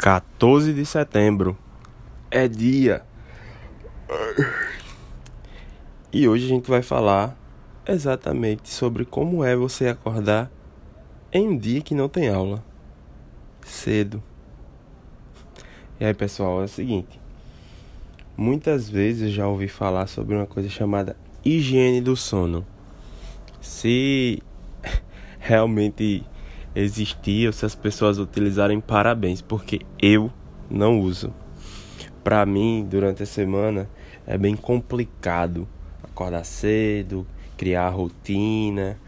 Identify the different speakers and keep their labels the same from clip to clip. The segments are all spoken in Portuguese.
Speaker 1: 14 de setembro é dia. E hoje a gente vai falar exatamente sobre como é você acordar em um dia que não tem aula. Cedo. E aí, pessoal, é o seguinte. Muitas vezes eu já ouvi falar sobre uma coisa chamada higiene do sono. Se realmente existir ou se as pessoas utilizarem, parabéns, porque eu não uso. Para mim, durante a semana, é bem complicado acordar cedo, criar rotina,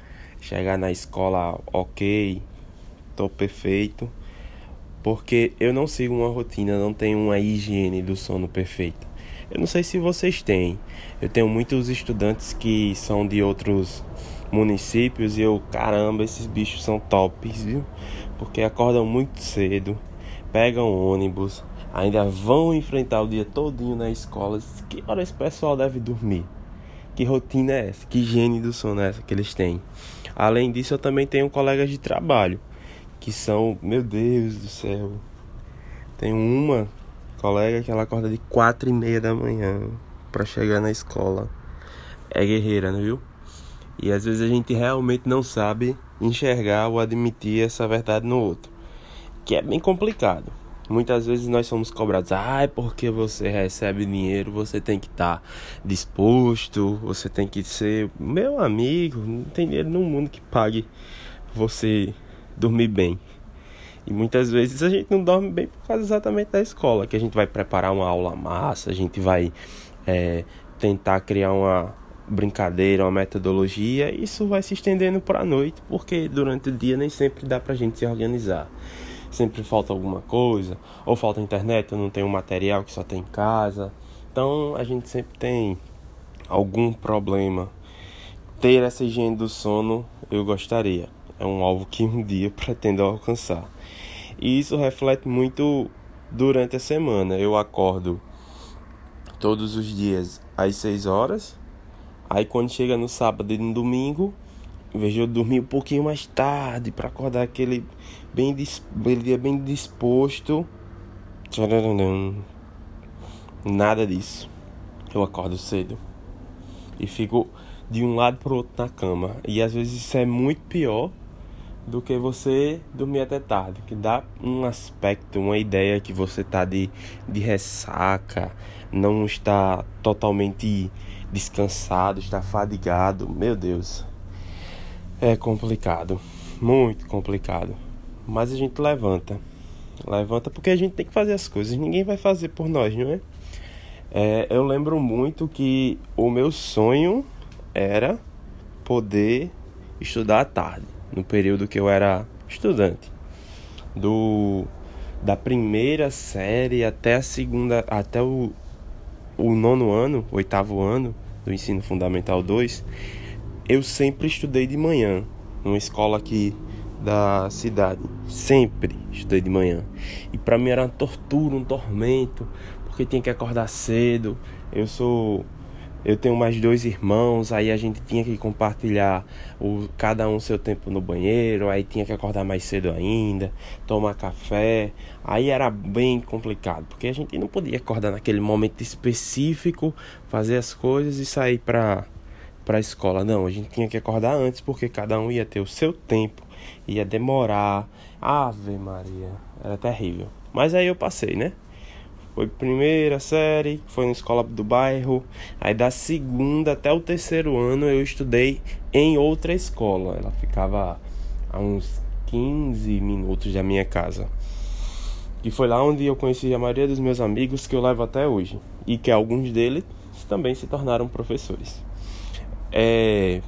Speaker 1: chegar na escola ok, tô perfeito, porque eu não sigo uma rotina, não tenho uma higiene do sono perfeita. Eu não sei se vocês têm. Eu tenho muitos estudantes que são de outros municípios e eu, caramba, esses bichos são tops, viu? Porque acordam muito cedo, pegam ônibus, ainda vão enfrentar o dia todinho na escola. Que hora esse pessoal deve dormir? Que rotina é essa? Que higiene do sono é essa que eles têm? Além disso, eu também tenho colegas de trabalho que são, meu Deus do céu. Tem uma colega que ela acorda de quatro e meia da manhã para chegar na escola. É guerreira, não viu? E às vezes a gente realmente não sabe enxergar ou admitir essa verdade no outro, que é bem complicado. Muitas vezes nós somos cobrados, ah, é porque você recebe dinheiro, você tem que estar tá disposto, você tem que ser meu amigo, não tem dinheiro no mundo que pague você dormir bem. E muitas vezes a gente não dorme bem por causa exatamente da escola, que a gente vai preparar uma aula massa, a gente vai é, tentar criar uma brincadeira, uma metodologia, isso vai se estendendo para a noite, porque durante o dia nem sempre dá para a gente se organizar. Sempre falta alguma coisa, ou falta internet, ou não tem um material que só tem em casa. Então a gente sempre tem algum problema. Ter essa higiene do sono eu gostaria. É um alvo que um dia pretendo alcançar. E isso reflete muito durante a semana. Eu acordo todos os dias às 6 horas Aí quando chega no sábado e no domingo, de eu dormir um pouquinho mais tarde para acordar aquele bem aquele dia bem disposto, nada disso. Eu acordo cedo e fico de um lado pro outro na cama. E às vezes isso é muito pior do que você dormir até tarde, que dá um aspecto, uma ideia que você tá de, de ressaca, não está totalmente descansado, está fadigado. Meu Deus. É complicado, muito complicado. Mas a gente levanta. Levanta porque a gente tem que fazer as coisas, ninguém vai fazer por nós, não é? é eu lembro muito que o meu sonho era poder estudar à tarde, no período que eu era estudante. Do da primeira série até a segunda, até o, o nono ano, oitavo ano, do ensino fundamental 2, eu sempre estudei de manhã, numa escola aqui da cidade. Sempre estudei de manhã. E para mim era uma tortura, um tormento, porque tinha que acordar cedo. Eu sou eu tenho mais dois irmãos, aí a gente tinha que compartilhar o, cada um seu tempo no banheiro, aí tinha que acordar mais cedo ainda, tomar café. Aí era bem complicado, porque a gente não podia acordar naquele momento específico, fazer as coisas e sair para para a escola. Não, a gente tinha que acordar antes porque cada um ia ter o seu tempo, ia demorar. Ave Maria, era terrível. Mas aí eu passei, né? Foi primeira série, foi na escola do bairro. Aí da segunda até o terceiro ano eu estudei em outra escola. Ela ficava a uns 15 minutos da minha casa. E foi lá onde eu conheci a maioria dos meus amigos que eu levo até hoje. E que alguns deles também se tornaram professores. É...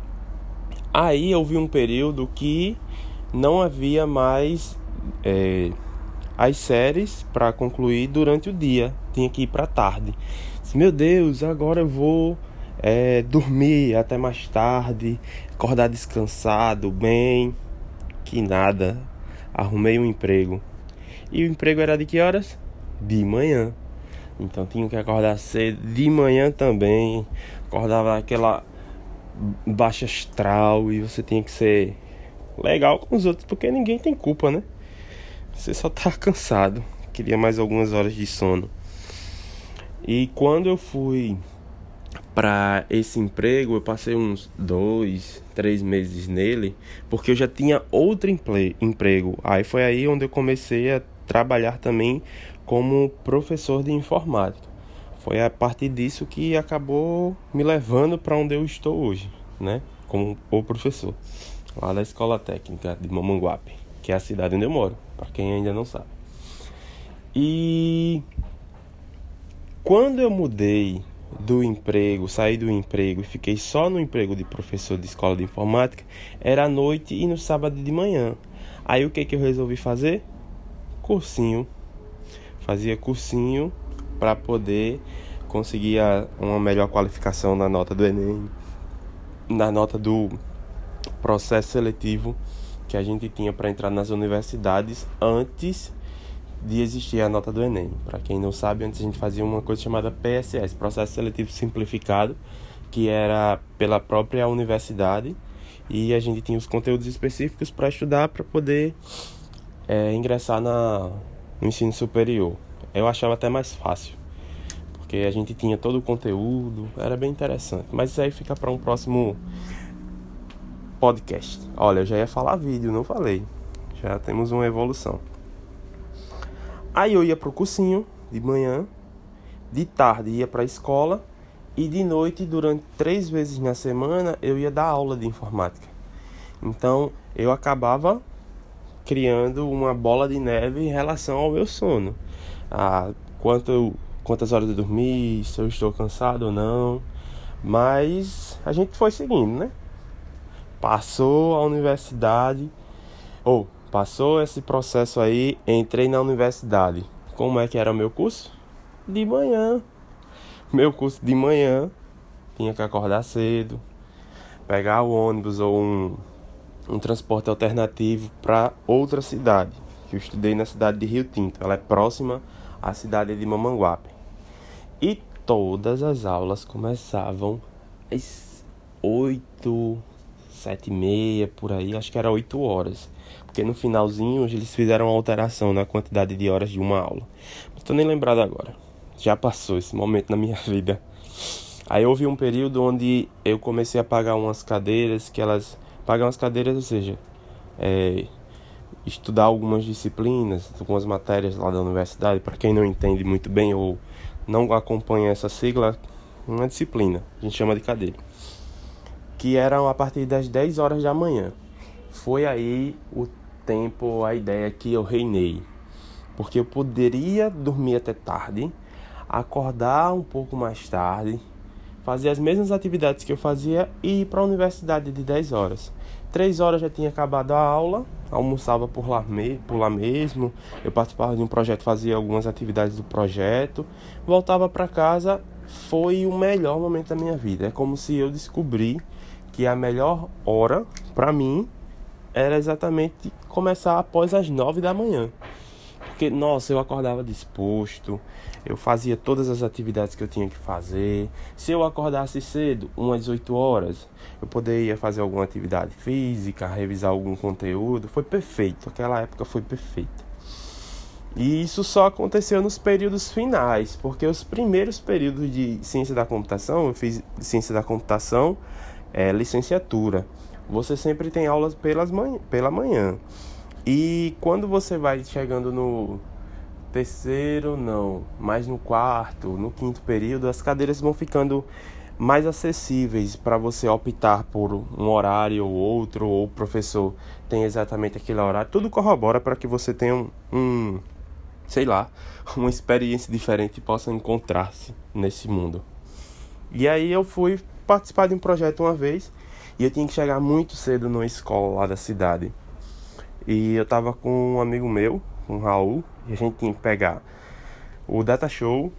Speaker 1: Aí houve um período que não havia mais é, as séries para concluir durante o dia. Tinha que ir para tarde. Meu Deus, agora eu vou é, dormir até mais tarde, acordar descansado, bem. Que nada. Arrumei um emprego. E o emprego era de que horas? De manhã. Então tinha que acordar cedo de manhã também. Acordava aquela baixa astral e você tinha que ser legal com os outros, porque ninguém tem culpa, né? Você só tá cansado. queria mais algumas horas de sono. E quando eu fui para esse emprego, eu passei uns dois, três meses nele, porque eu já tinha outro emprego. Aí foi aí onde eu comecei a trabalhar também como professor de informática. Foi a partir disso que acabou me levando para onde eu estou hoje, né? Como o professor lá da Escola Técnica de Mamanguape, que é a cidade onde eu moro, para quem ainda não sabe. E quando eu mudei do emprego, saí do emprego e fiquei só no emprego de professor de escola de informática, era à noite e no sábado de manhã. Aí o que que eu resolvi fazer? Cursinho. Fazia cursinho para poder conseguir uma melhor qualificação na nota do ENEM, na nota do processo seletivo que a gente tinha para entrar nas universidades antes de existir a nota do Enem. Para quem não sabe, antes a gente fazia uma coisa chamada PSS, Processo Seletivo Simplificado, que era pela própria universidade e a gente tinha os conteúdos específicos para estudar para poder é, ingressar na, no ensino superior. Eu achava até mais fácil, porque a gente tinha todo o conteúdo, era bem interessante. Mas isso aí fica para um próximo podcast. Olha, eu já ia falar vídeo, não falei. Já temos uma evolução. Aí eu ia pro cursinho de manhã, de tarde ia para a escola e de noite, durante três vezes na semana, eu ia dar aula de informática. Então eu acabava criando uma bola de neve em relação ao meu sono. Ah, quanto, quantas horas eu dormi, se eu estou cansado ou não. Mas a gente foi seguindo, né? Passou a universidade, ou passou esse processo aí, entrei na universidade. Como é que era o meu curso? De manhã. Meu curso de manhã, tinha que acordar cedo, pegar o ônibus ou um, um transporte alternativo para outra cidade. Que eu estudei na cidade de Rio Tinto. Ela é próxima à cidade de Mamanguape. E todas as aulas começavam às 8 sete e meia, por aí, acho que era oito horas. Porque no finalzinho eles fizeram uma alteração na quantidade de horas de uma aula. Não tô nem lembrado agora. Já passou esse momento na minha vida. Aí houve um período onde eu comecei a pagar umas cadeiras, que elas. Pagar umas cadeiras, ou seja, é, estudar algumas disciplinas, algumas matérias lá da universidade. Para quem não entende muito bem ou não acompanha essa sigla, uma disciplina, a gente chama de cadeira que eram a partir das 10 horas da manhã. Foi aí o tempo, a ideia que eu reinei. Porque eu poderia dormir até tarde, acordar um pouco mais tarde, fazer as mesmas atividades que eu fazia e ir para a universidade de 10 horas. 3 horas já tinha acabado a aula, almoçava por lá, me, por lá mesmo, eu participava de um projeto, fazia algumas atividades do projeto, voltava para casa, foi o melhor momento da minha vida. É como se eu descobri que a melhor hora para mim era exatamente começar após as nove da manhã. Porque, nossa, eu acordava disposto, eu fazia todas as atividades que eu tinha que fazer. Se eu acordasse cedo, umas 8 horas, eu poderia fazer alguma atividade física, revisar algum conteúdo. Foi perfeito, aquela época foi perfeita. E isso só aconteceu nos períodos finais, porque os primeiros períodos de ciência da computação, eu fiz ciência da computação é, licenciatura. Você sempre tem aulas pelas manhã, pela manhã. E quando você vai chegando no terceiro, não, mas no quarto, no quinto período, as cadeiras vão ficando mais acessíveis para você optar por um horário ou outro, ou o professor tem exatamente aquele horário. Tudo corrobora para que você tenha um, um, sei lá, uma experiência diferente e possa encontrar-se nesse mundo. E aí eu fui participar de um projeto uma vez e eu tinha que chegar muito cedo numa escola lá da cidade. E eu tava com um amigo meu, o Raul, e a gente tinha que pegar o data show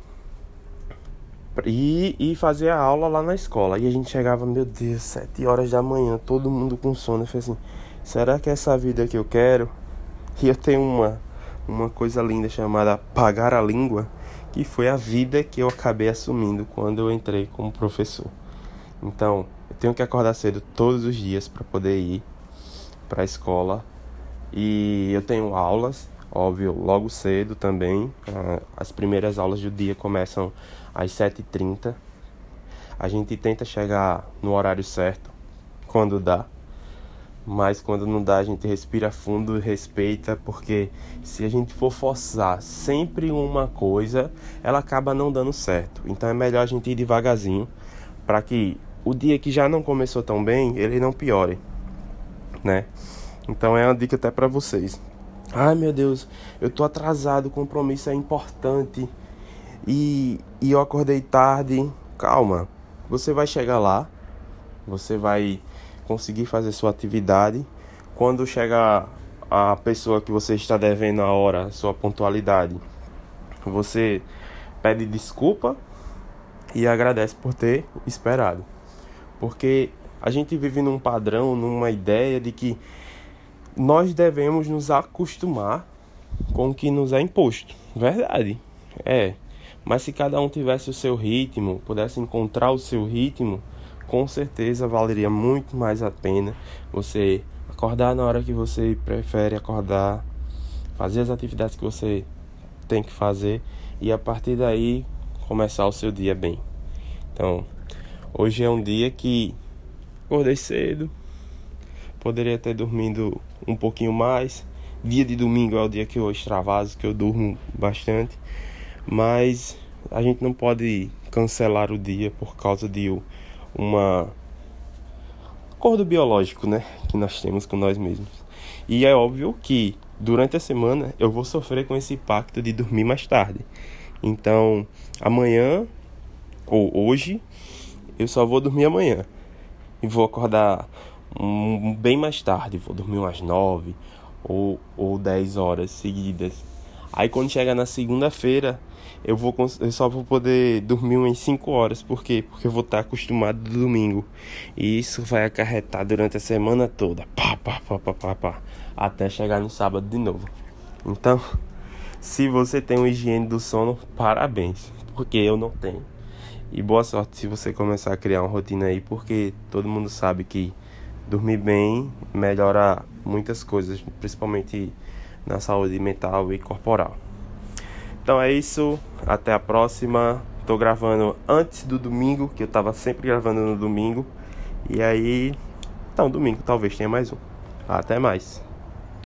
Speaker 1: e, e fazer a aula lá na escola. E a gente chegava, meu Deus, sete horas da manhã, todo mundo com sono. Eu falei assim, será que é essa vida que eu quero? E eu tenho uma, uma coisa linda chamada pagar a língua, que foi a vida que eu acabei assumindo quando eu entrei como professor. Então, eu tenho que acordar cedo todos os dias para poder ir para a escola. E eu tenho aulas. óbvio, logo cedo também. Ah, as primeiras aulas do dia começam às 7h30. A gente tenta chegar no horário certo, quando dá. Mas quando não dá, a gente respira fundo respeita, porque se a gente for forçar sempre uma coisa, ela acaba não dando certo. Então é melhor a gente ir devagarzinho, para que o dia que já não começou tão bem, ele não piore, né? Então é uma dica até para vocês. Ai meu Deus, eu tô atrasado, o compromisso é importante e, e eu acordei tarde. Calma, você vai chegar lá, você vai conseguir fazer sua atividade. Quando chegar a pessoa que você está devendo a hora, sua pontualidade, você pede desculpa e agradece por ter esperado. Porque a gente vive num padrão, numa ideia de que nós devemos nos acostumar com o que nos é imposto. Verdade, é. Mas se cada um tivesse o seu ritmo, pudesse encontrar o seu ritmo, com certeza valeria muito mais a pena você acordar na hora que você prefere acordar, fazer as atividades que você tem que fazer e a partir daí começar o seu dia bem. Então, hoje é um dia que acordei cedo, poderia ter dormido um pouquinho mais. Dia de domingo é o dia que eu extravaso, que eu durmo bastante, mas a gente não pode cancelar o dia por causa de uma acordo biológico, né, que nós temos com nós mesmos. E é óbvio que durante a semana eu vou sofrer com esse impacto de dormir mais tarde. Então, amanhã ou hoje eu só vou dormir amanhã e vou acordar um, bem mais tarde, vou dormir umas 9 ou, ou 10 horas seguidas. Aí quando chega na segunda-feira, eu vou eu só vou poder dormir umas 5 horas. Por quê? Porque eu vou estar acostumado do domingo. E isso vai acarretar durante a semana toda. Pá, pá, pá, pá, pá, pá, até chegar no sábado de novo. Então, se você tem uma higiene do sono, parabéns. Porque eu não tenho. E boa sorte se você começar a criar uma rotina aí, porque todo mundo sabe que dormir bem melhora muitas coisas, principalmente na saúde mental e corporal. Então é isso, até a próxima. Tô gravando antes do domingo, que eu tava sempre gravando no domingo. E aí, então domingo talvez tenha mais um. Até mais.